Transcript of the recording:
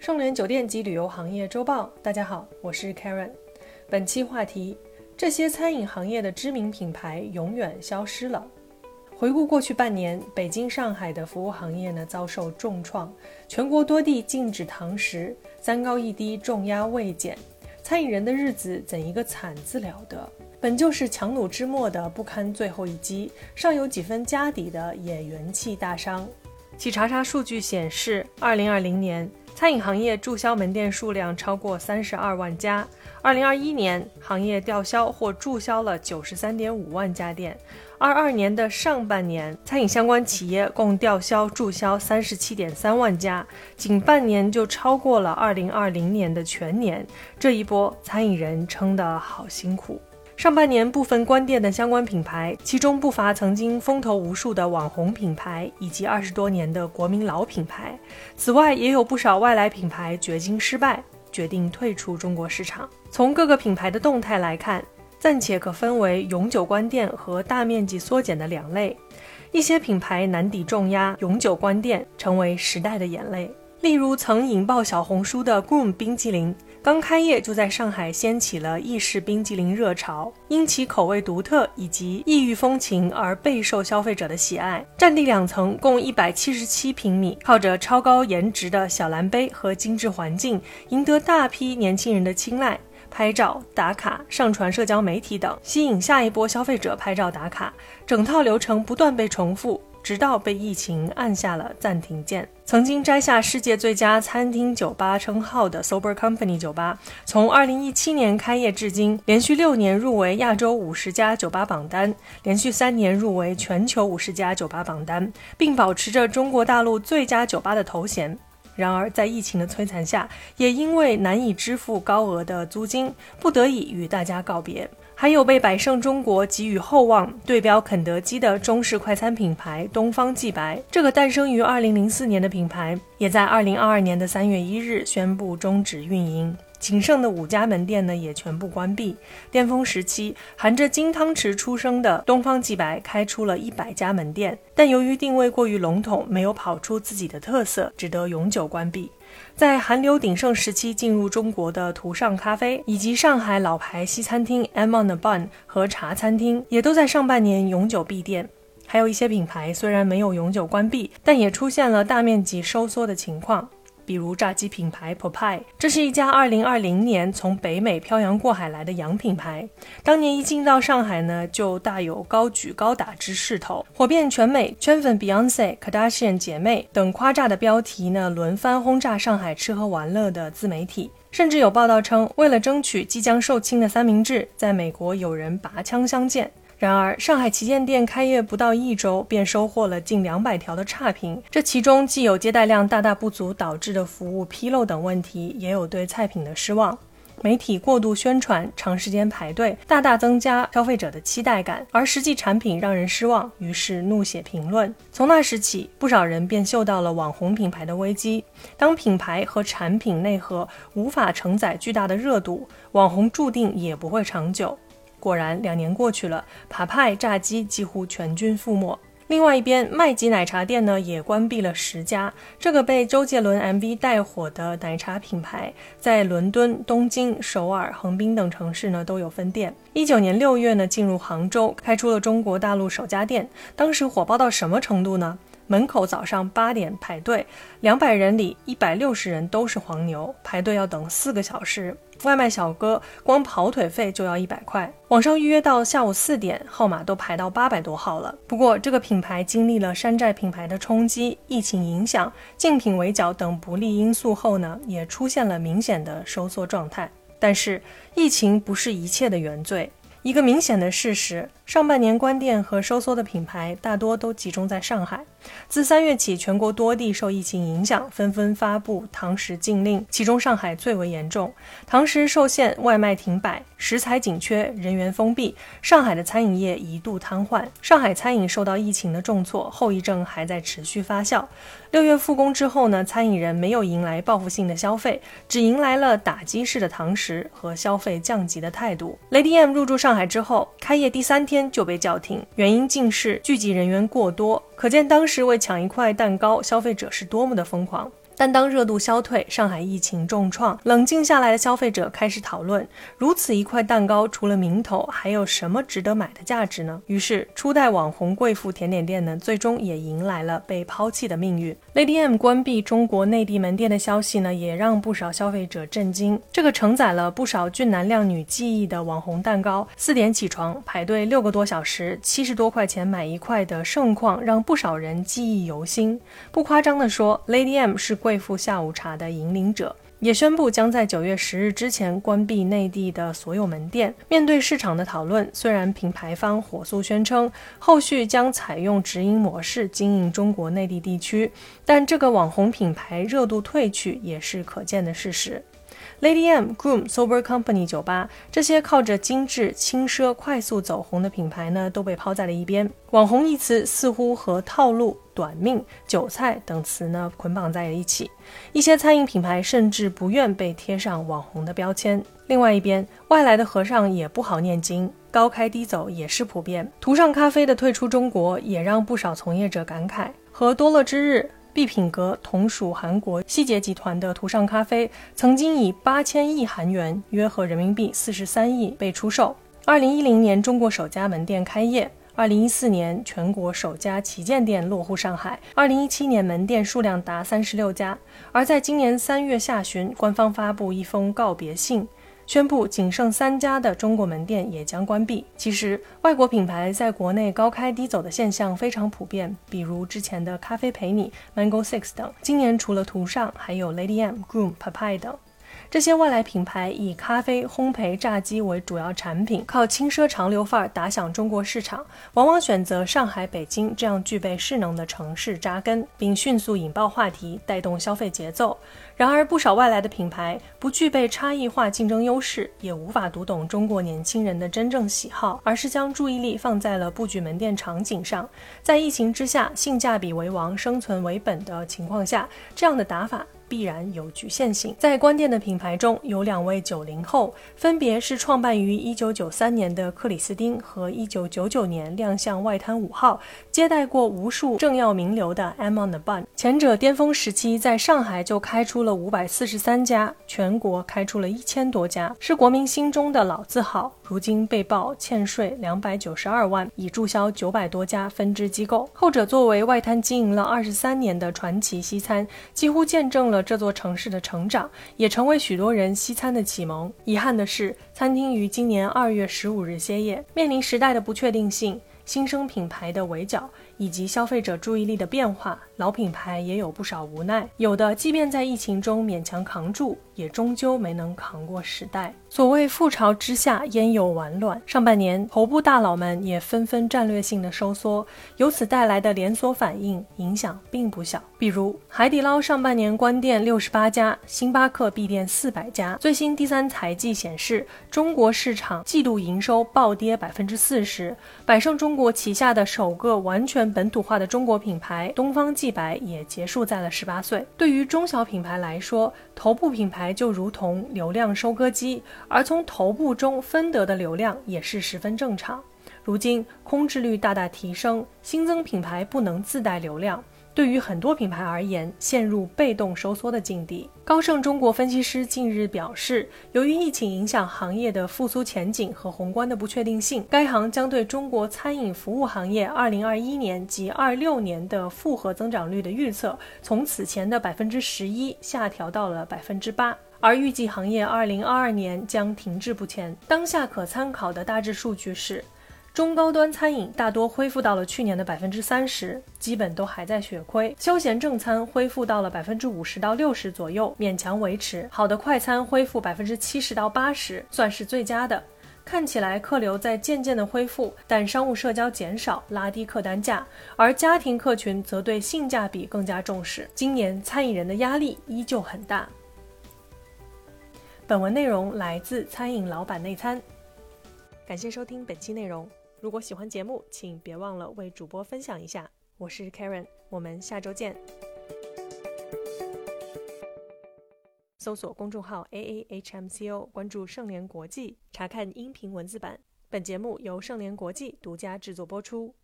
盛联酒店及旅游行业周报，大家好，我是 Karen。本期话题：这些餐饮行业的知名品牌永远消失了。回顾过去半年，北京、上海的服务行业呢遭受重创，全国多地禁止堂食，三高一低，重压未减，餐饮人的日子怎一个惨字了得！本就是强弩之末的不堪最后一击，尚有几分家底的也元气大伤。企查查数据显示，二零二零年餐饮行业注销门店数量超过三十二万家。二零二一年，行业吊销或注销了九十三点五万家店。二二年的上半年，餐饮相关企业共吊销注销三十七点三万家，仅半年就超过了二零二零年的全年。这一波，餐饮人撑得好辛苦。上半年部分关店的相关品牌，其中不乏曾经风头无数的网红品牌，以及二十多年的国民老品牌。此外，也有不少外来品牌掘金失败，决定退出中国市场。从各个品牌的动态来看，暂且可分为永久关店和大面积缩减的两类。一些品牌难抵重压，永久关店，成为时代的眼泪。例如曾引爆小红书的 Groom 冰淇淋。刚开业就在上海掀起了意式冰激凌热潮，因其口味独特以及异域风情而备受消费者的喜爱。占地两层，共一百七十七平米，靠着超高颜值的小蓝杯和精致环境，赢得大批年轻人的青睐。拍照、打卡、上传社交媒体等，吸引下一波消费者拍照打卡，整套流程不断被重复。直到被疫情按下了暂停键。曾经摘下世界最佳餐厅酒吧称号的 Sober Company 酒吧，从2017年开业至今，连续六年入围亚洲五十家酒吧榜单，连续三年入围全球五十家酒吧榜单，并保持着中国大陆最佳酒吧的头衔。然而，在疫情的摧残下，也因为难以支付高额的租金，不得已与大家告别。还有被百胜中国给予厚望、对标肯德基的中式快餐品牌东方既白，这个诞生于2004年的品牌，也在2022年的3月1日宣布终止运营。仅剩的五家门店呢，也全部关闭。巅峰时期，含着金汤匙出生的东方既白开出了一百家门店，但由于定位过于笼统，没有跑出自己的特色，只得永久关闭。在韩流鼎盛时期进入中国的图上咖啡，以及上海老牌西餐厅 M on the Bun 和茶餐厅，也都在上半年永久闭店。还有一些品牌虽然没有永久关闭，但也出现了大面积收缩的情况。比如炸鸡品牌 Popeye，这是一家2020年从北美漂洋过海来的洋品牌。当年一进到上海呢，就大有高举高打之势头，火遍全美，圈粉 Beyonce、Kardashian 姐妹等夸炸的标题呢，轮番轰炸上海吃喝玩乐的自媒体。甚至有报道称，为了争取即将售罄的三明治，在美国有人拔枪相见。然而，上海旗舰店开业不到一周，便收获了近两百条的差评。这其中既有接待量大大不足导致的服务纰漏等问题，也有对菜品的失望。媒体过度宣传，长时间排队，大大增加消费者的期待感，而实际产品让人失望，于是怒写评论。从那时起，不少人便嗅到了网红品牌的危机。当品牌和产品内核无法承载巨大的热度，网红注定也不会长久。果然，两年过去了，爬派炸鸡几乎全军覆没。另外一边，麦吉奶茶店呢也关闭了十家。这个被周杰伦 MV 带火的奶茶品牌，在伦敦、东京、首尔、横滨等城市呢都有分店。一九年六月呢，进入杭州，开出了中国大陆首家店。当时火爆到什么程度呢？门口早上八点排队，两百人里一百六十人都是黄牛，排队要等四个小时。外卖小哥光跑腿费就要一百块，网上预约到下午四点，号码都排到八百多号了。不过，这个品牌经历了山寨品牌的冲击、疫情影响、竞品围剿等不利因素后呢，也出现了明显的收缩状态。但是，疫情不是一切的原罪。一个明显的事实，上半年关店和收缩的品牌大多都集中在上海。自三月起，全国多地受疫情影响，纷纷发布堂食禁令，其中上海最为严重，堂食受限，外卖停摆，食材紧缺，人员封闭，上海的餐饮业一度瘫痪。上海餐饮受到疫情的重挫，后遗症还在持续发酵。六月复工之后呢，餐饮人没有迎来报复性的消费，只迎来了打击式的堂食和消费降级的态度。Lady M 入驻上海之后，开业第三天就被叫停，原因竟是聚集人员过多，可见当时为抢一块蛋糕，消费者是多么的疯狂。但当热度消退，上海疫情重创，冷静下来的消费者开始讨论：如此一块蛋糕，除了名头，还有什么值得买的价值呢？于是，初代网红贵妇甜点店呢，最终也迎来了被抛弃的命运。Lady M 关闭中国内地门店的消息呢，也让不少消费者震惊。这个承载了不少俊男靓女记忆的网红蛋糕，四点起床排队六个多小时，七十多块钱买一块的盛况，让不少人记忆犹新。不夸张地说，Lady M 是贵。贵妇下午茶的引领者也宣布将在九月十日之前关闭内地的所有门店。面对市场的讨论，虽然品牌方火速宣称后续将采用直营模式经营中国内地地区，但这个网红品牌热度退去也是可见的事实。Lady M、Groom、Sober Company 酒吧这些靠着精致、轻奢、快速走红的品牌呢，都被抛在了一边。网红一词似乎和套路、短命、韭菜等词呢捆绑在了一起。一些餐饮品牌甚至不愿被贴上网红的标签。另外一边，外来的和尚也不好念经，高开低走也是普遍。图上咖啡的退出中国，也让不少从业者感慨。和多乐之日。必品阁同属韩国希捷集团的图上咖啡，曾经以八千亿韩元（约合人民币四十三亿）被出售。二零一零年，中国首家门店开业；二零一四年，全国首家旗舰店落户上海；二零一七年，门店数量达三十六家。而在今年三月下旬，官方发布一封告别信。宣布仅剩三家的中国门店也将关闭。其实，外国品牌在国内高开低走的现象非常普遍，比如之前的咖啡陪你、Mango Six 等。今年除了图上，还有 Lady M、Groom、p a p a y 等。这些外来品牌以咖啡、烘焙、炸鸡为主要产品，靠轻奢潮流范儿打响中国市场，往往选择上海、北京这样具备势能的城市扎根，并迅速引爆话题，带动消费节奏。然而，不少外来的品牌不具备差异化竞争优势，也无法读懂中国年轻人的真正喜好，而是将注意力放在了布局门店场景上。在疫情之下，性价比为王、生存为本的情况下，这样的打法。必然有局限性。在关店的品牌中有两位九零后，分别是创办于一九九三年的克里斯汀和一九九九年亮相外滩五号、接待过无数政要名流的 M on the Bun。前者巅峰时期在上海就开出了五百四十三家，全国开出了一千多家，是国民心中的老字号。如今被曝欠税两百九十二万，已注销九百多家分支机构。后者作为外滩经营了二十三年的传奇西餐，几乎见证了这座城市的成长，也成为许多人西餐的启蒙。遗憾的是，餐厅于今年二月十五日歇业。面临时代的不确定性、新生品牌的围剿以及消费者注意力的变化。老品牌也有不少无奈，有的即便在疫情中勉强扛住，也终究没能扛过时代。所谓覆巢之下焉有完卵，上半年头部大佬们也纷纷战略性的收缩，由此带来的连锁反应影响并不小。比如海底捞上半年关店六十八家，星巴克闭店四百家。最新第三财季显示，中国市场季度营收暴跌百分之四十。百胜中国旗下的首个完全本土化的中国品牌东方既。白也结束在了十八岁。对于中小品牌来说，头部品牌就如同流量收割机，而从头部中分得的流量也是十分正常。如今空置率大大提升，新增品牌不能自带流量。对于很多品牌而言，陷入被动收缩的境地。高盛中国分析师近日表示，由于疫情影响行业的复苏前景和宏观的不确定性，该行将对中国餐饮服务行业2021年及26年的复合增长率的预测，从此前的百分之十一下调到了百分之八，而预计行业2022年将停滞不前。当下可参考的大致数据是。中高端餐饮大多恢复到了去年的百分之三十，基本都还在血亏。休闲正餐恢复到了百分之五十到六十左右，勉强维持。好的快餐恢复百分之七十到八十，算是最佳的。看起来客流在渐渐的恢复，但商务社交减少，拉低客单价，而家庭客群则对性价比更加重视。今年餐饮人的压力依旧很大。本文内容来自餐饮老板内参，感谢收听本期内容。如果喜欢节目，请别忘了为主播分享一下。我是 Karen，我们下周见。搜索公众号 A A H M C O，关注盛联国际，查看音频文字版。本节目由盛联国际独家制作播出。